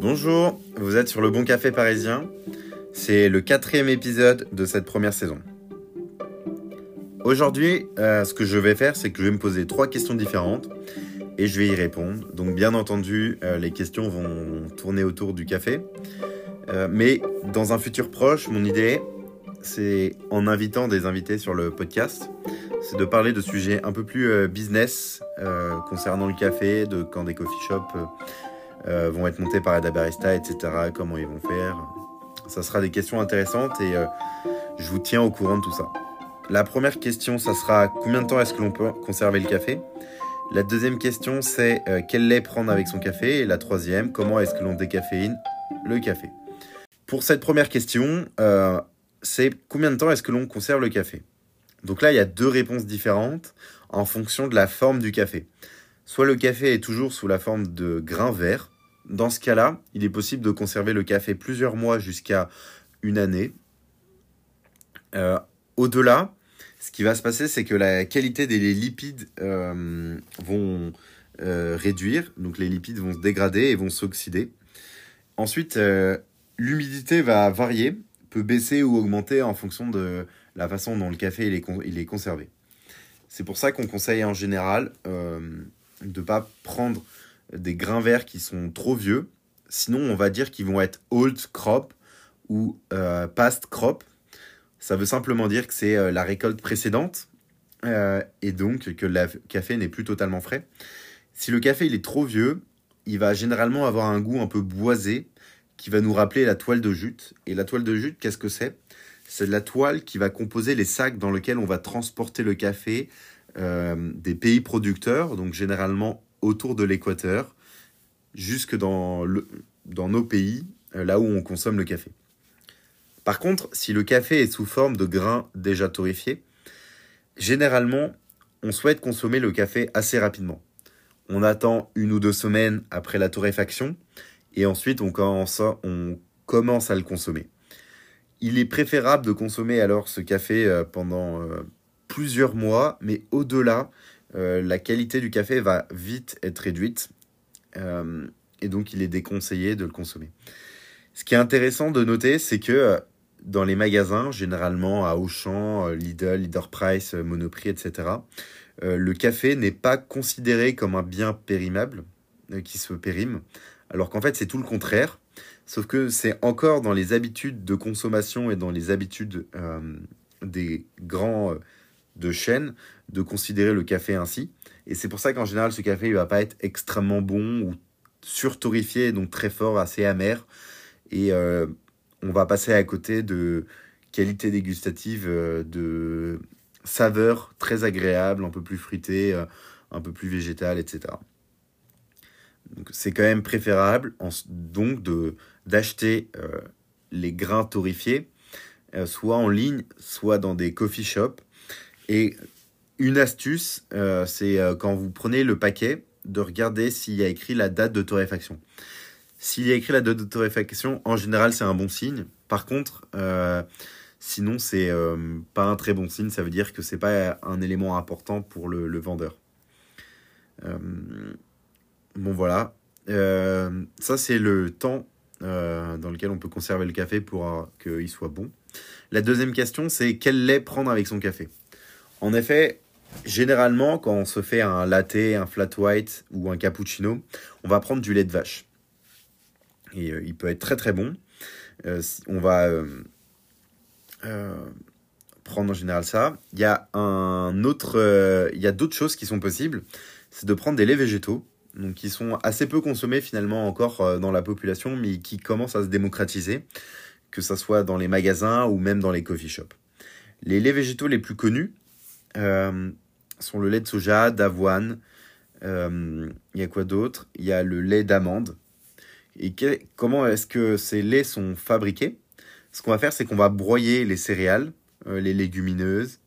Bonjour, vous êtes sur le Bon Café Parisien. C'est le quatrième épisode de cette première saison. Aujourd'hui, euh, ce que je vais faire, c'est que je vais me poser trois questions différentes et je vais y répondre. Donc bien entendu, euh, les questions vont tourner autour du café. Euh, mais dans un futur proche, mon idée, c'est en invitant des invités sur le podcast, c'est de parler de sujets un peu plus business concernant le café, de quand des coffee shops vont être montés par Ada Barista, etc. Comment ils vont faire. Ça sera des questions intéressantes et je vous tiens au courant de tout ça. La première question, ça sera combien de temps est-ce que l'on peut conserver le café? La deuxième question, c'est euh, quel lait prendre avec son café? Et la troisième, comment est-ce que l'on décaféine le café? Pour cette première question, euh, c'est combien de temps est-ce que l'on conserve le café? Donc là, il y a deux réponses différentes en fonction de la forme du café. Soit le café est toujours sous la forme de grains verts. Dans ce cas-là, il est possible de conserver le café plusieurs mois jusqu'à une année. Euh, au-delà, ce qui va se passer, c'est que la qualité des lipides euh, vont euh, réduire, donc les lipides vont se dégrader et vont s'oxyder. Ensuite, l'humidité va varier, peut baisser ou augmenter en fonction de la façon dont le café est conservé. C'est pour ça qu'on conseille en général de pas prendre des grains verts qui sont trop vieux. Sinon, on va dire qu'ils vont être old crop ou past crop. Ça veut simplement dire que c'est euh, la récolte précédente euh, et donc que le café n'est plus totalement frais. Si le café il est trop vieux, il va généralement avoir un goût un peu boisé qui va nous rappeler la toile de jute. Et la toile de jute, qu'est-ce que c'est? C'est de la toile qui va composer les sacs dans lesquels on va transporter le café euh, des pays producteurs, donc généralement autour de l'équateur, jusque dans, nos pays, là où on consomme le café. Par contre, si le café est sous forme de grains déjà torréfiés, généralement, on souhaite consommer le café assez rapidement. On attend une ou deux semaines après la torréfaction et ensuite on commence, à, le consommer. Il est préférable de consommer alors ce café euh, pendant euh, plusieurs mois, mais au-delà, euh, la qualité du café va vite être réduite et donc il est déconseillé de le consommer. Ce qui est intéressant de noter, c'est que dans les magasins, généralement à Auchan, euh, Lidl, Leader Price, euh, Monoprix, etc., euh, le café n'est pas considéré comme un bien périmable, qui se périme, alors qu'en fait c'est tout le contraire, sauf que c'est encore dans les habitudes de consommation et dans les habitudes des grands de chaîne de considérer le café ainsi. Et c'est pour ça qu'en général ce café ne va pas être extrêmement bon ou surtorifié, donc très fort, assez amer. Et on va passer à côté de qualité dégustative, euh, de saveurs très agréables, un peu plus fruitées, euh, un peu plus végétales, etc. C'est quand même préférable donc de d'acheter euh, les grains torréfiés, soit en ligne, soit dans des coffee shops. Et une astuce, c'est quand vous prenez le paquet, de regarder s'il y a écrit la date de torréfaction. S'il y a écrit la date de torréfaction, en général, c'est un bon signe. Par contre, euh, sinon, c'est euh, pas un très bon signe. Ça veut dire que c'est pas un élément important pour le, vendeur. Euh, bon, voilà. ça, c'est le temps dans lequel on peut conserver le café pour qu'il soit bon. La deuxième question, c'est quel lait prendre avec son café? En effet, généralement, quand on se fait un latte, un flat white ou un cappuccino, on va prendre du lait de vache et euh, il peut être très très bon. Euh, on va euh, prendre en général ça. Il y a un autre, il y a d'autres choses qui sont possibles. C'est de prendre des laits végétaux, donc qui sont assez peu consommés finalement encore dans la population, mais qui commencent à se démocratiser, que ce soit dans les magasins ou même dans les coffee shops. Les laits végétaux les plus connus sont le lait de soja, d'avoine. Il y a quoi d'autre? Il y a le lait d'amande et comment est-ce que ces laits sont fabriqués? Ce qu'on va faire, c'est qu'on va broyer les céréales, euh, les légumineuses,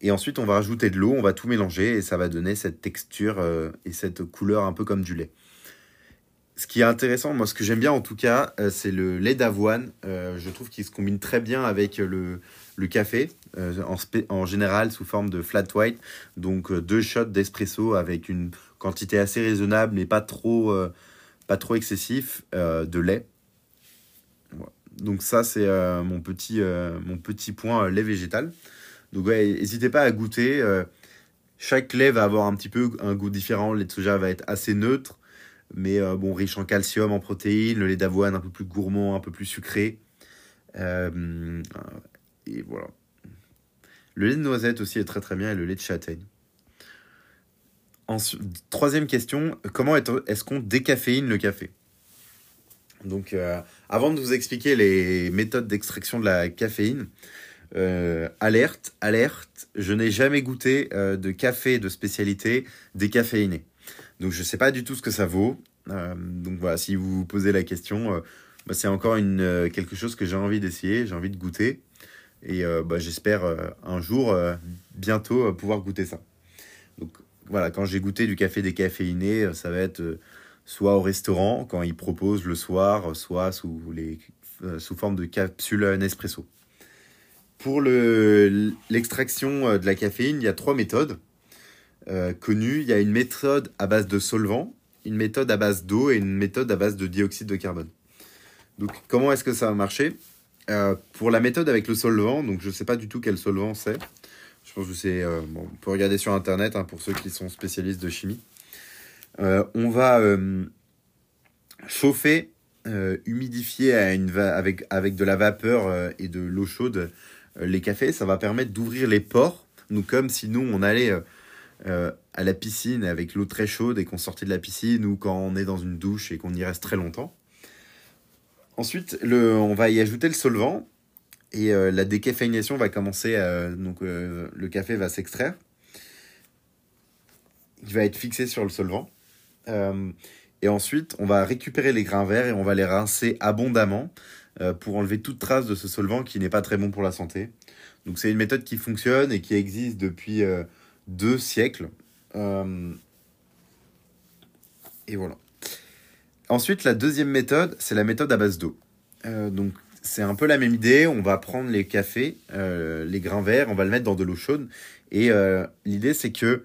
et ensuite on va rajouter de l'eau, on va tout mélanger et ça va donner cette texture euh, et cette couleur un peu comme du lait. Ce qui est intéressant, moi ce que j'aime bien en tout cas, euh, c'est le lait d'avoine. je trouve qu'il se combine très bien avec le, le café, en, en, général sous forme de flat white. Donc deux shots d'espresso avec une quantité assez raisonnable mais pas trop pas trop excessif, de lait. Donc ça, c'est mon, petit, mon petit point lait végétal. Donc n'hésitez pas à goûter. chaque lait va avoir un petit peu un goût différent. Le lait de soja va être assez neutre, mais bon, riche en calcium, en protéines. Le lait d'avoine un peu plus gourmand, un peu plus sucré. Et voilà. Le lait de noisette aussi est très très bien et le lait de châtaigne. Troisième question, comment est-ce qu'on décaféine le café? Donc, euh, avant de vous expliquer les méthodes d'extraction de la caféine, euh, alerte, alerte, je n'ai jamais goûté euh, de café de spécialité décaféiné. Donc, je ne sais pas du tout ce que ça vaut. donc, voilà, si vous vous posez la question, bah, c'est encore une, quelque chose que j'ai envie d'essayer, j'ai envie de goûter. Et euh, bah, j'espère euh, un jour, euh, bientôt, pouvoir goûter ça. Donc voilà, quand j'ai goûté du café décaféiné, ça va être soit au restaurant, quand ils proposent le soir, soit sous, les, sous forme de capsule Nespresso. Pour l'extraction de la caféine, il y a trois méthodes connues. Il y a une méthode à base de solvant, une méthode à base d'eau et une méthode à base de dioxyde de carbone. Donc comment est-ce que ça va marcher euh, pour la méthode avec le solvant, donc je ne sais pas du tout quel solvant c'est. Je pense que c'est. Euh, bon, on peut regarder sur internet hein, pour ceux qui sont spécialistes de chimie. Euh, on va chauffer, humidifier avec de la vapeur et de l'eau chaude les cafés. Ça va permettre d'ouvrir les pores. Donc, comme si nous, on allait à la piscine avec l'eau très chaude et qu'on sortait de la piscine ou quand on est dans une douche et qu'on y reste très longtemps. Ensuite, on va y ajouter le solvant et euh, la décaféination va commencer. donc, euh, le café va s'extraire. Il va être fixé sur le solvant. Euh, et ensuite, on va récupérer les grains verts et on va les rincer abondamment pour enlever toute trace de ce solvant qui n'est pas très bon pour la santé. Donc, c'est une méthode qui fonctionne et qui existe depuis deux siècles. et voilà. Ensuite, la deuxième méthode, c'est la méthode à base d'eau. Euh, donc, c'est un peu la même idée. On va prendre les cafés, euh, les grains verts, on va le mettre dans de l'eau chaude. Et euh, l'idée, c'est que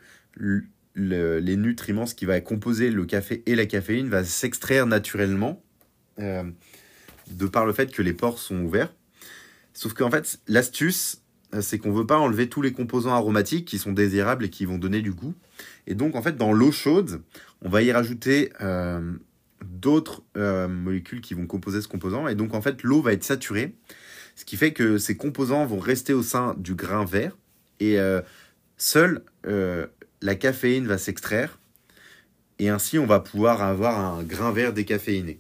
les nutriments, ce qui va composer le café et la caféine, va s'extraire naturellement de par le fait que les pores sont ouverts. Sauf qu'en fait, l'astuce, c'est qu'on ne veut pas enlever tous les composants aromatiques qui sont désirables et qui vont donner du goût. Et donc, en fait, dans l'eau chaude, on va y rajouter d'autres euh, molécules qui vont composer ce composant. Et donc, en fait, l'eau va être saturée, ce qui fait que ces composants vont rester au sein du grain vert. Et euh, seule euh, la caféine va s'extraire. Et ainsi, on va pouvoir avoir un grain vert décaféiné.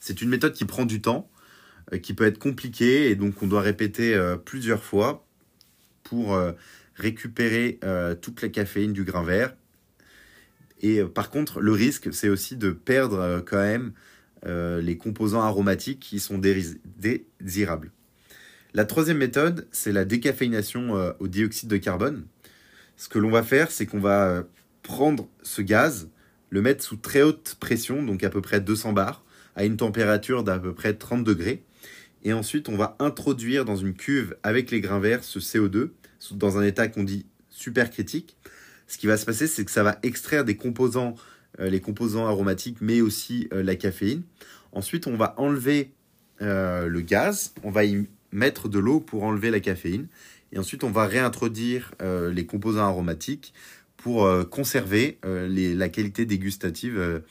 C'est une méthode qui prend du temps, qui peut être compliquée, et donc on doit répéter plusieurs fois pour récupérer toute la caféine du grain vert et euh, par contre, le risque, c'est aussi de perdre euh, quand même euh, les composants aromatiques qui sont désirables. La troisième méthode, c'est la décaféination au dioxyde de carbone. Ce que l'on va faire, c'est qu'on va prendre ce gaz, le mettre sous très haute pression, donc à peu près 200 bars, à une température d'à peu près 30 degrés. Et ensuite, on va introduire dans une cuve avec les grains verts ce CO2 dans un état qu'on dit super critique ce qui va se passer, c'est que ça va extraire des composants, euh, les composants aromatiques, mais aussi euh, la caféine. Ensuite, on va enlever euh, le gaz, on va y mettre de l'eau pour enlever la caféine. Et ensuite, on va réintroduire les composants aromatiques pour conserver la qualité dégustative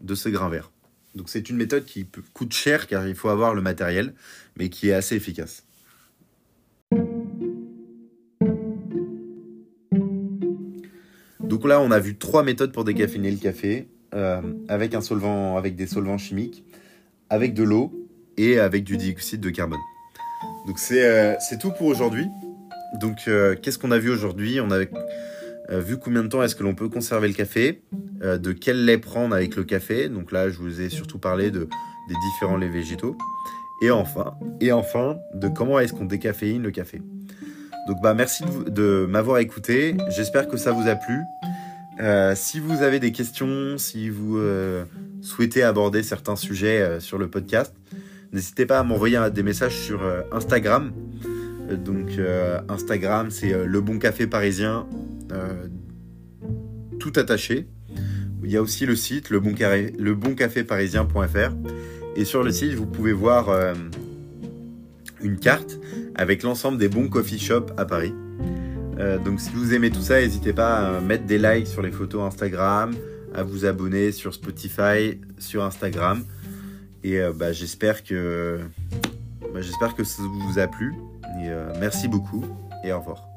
de ce grain vert. Donc c'est une méthode qui coûte cher car il faut avoir le matériel, mais qui est assez efficace. Donc là, on a vu trois méthodes pour décaféiner le café, euh, avec un solvant, avec des solvants chimiques, avec de l'eau et avec du dioxyde de carbone. Donc c'est euh, tout pour aujourd'hui. Donc euh, qu'est-ce qu'on a vu aujourd'hui? On a vu combien de temps est-ce que l'on peut conserver le café, de quel lait prendre avec le café? Donc là, je vous ai surtout parlé de, des différents laits végétaux. Et enfin, de comment est-ce qu'on décaféine le café? Donc bah merci de, m'avoir écouté. J'espère que ça vous a plu. Euh, si vous avez des questions, si vous euh, souhaitez aborder certains sujets euh, sur le podcast, n'hésitez pas à m'envoyer des messages sur Instagram. donc Instagram, c'est le bon café parisien, tout attaché. il y a aussi le site le bon, carré, le parisien.fr. Et sur le site, vous pouvez voir une carte avec l'ensemble des bons coffee shops à Paris. Euh, donc si vous aimez tout ça, n'hésitez pas à mettre des likes sur les photos Instagram, à vous abonner sur Spotify, sur Instagram. Et euh, bah, j'espère que bah, j'espère que ça vous a plu. Et, merci beaucoup et au revoir.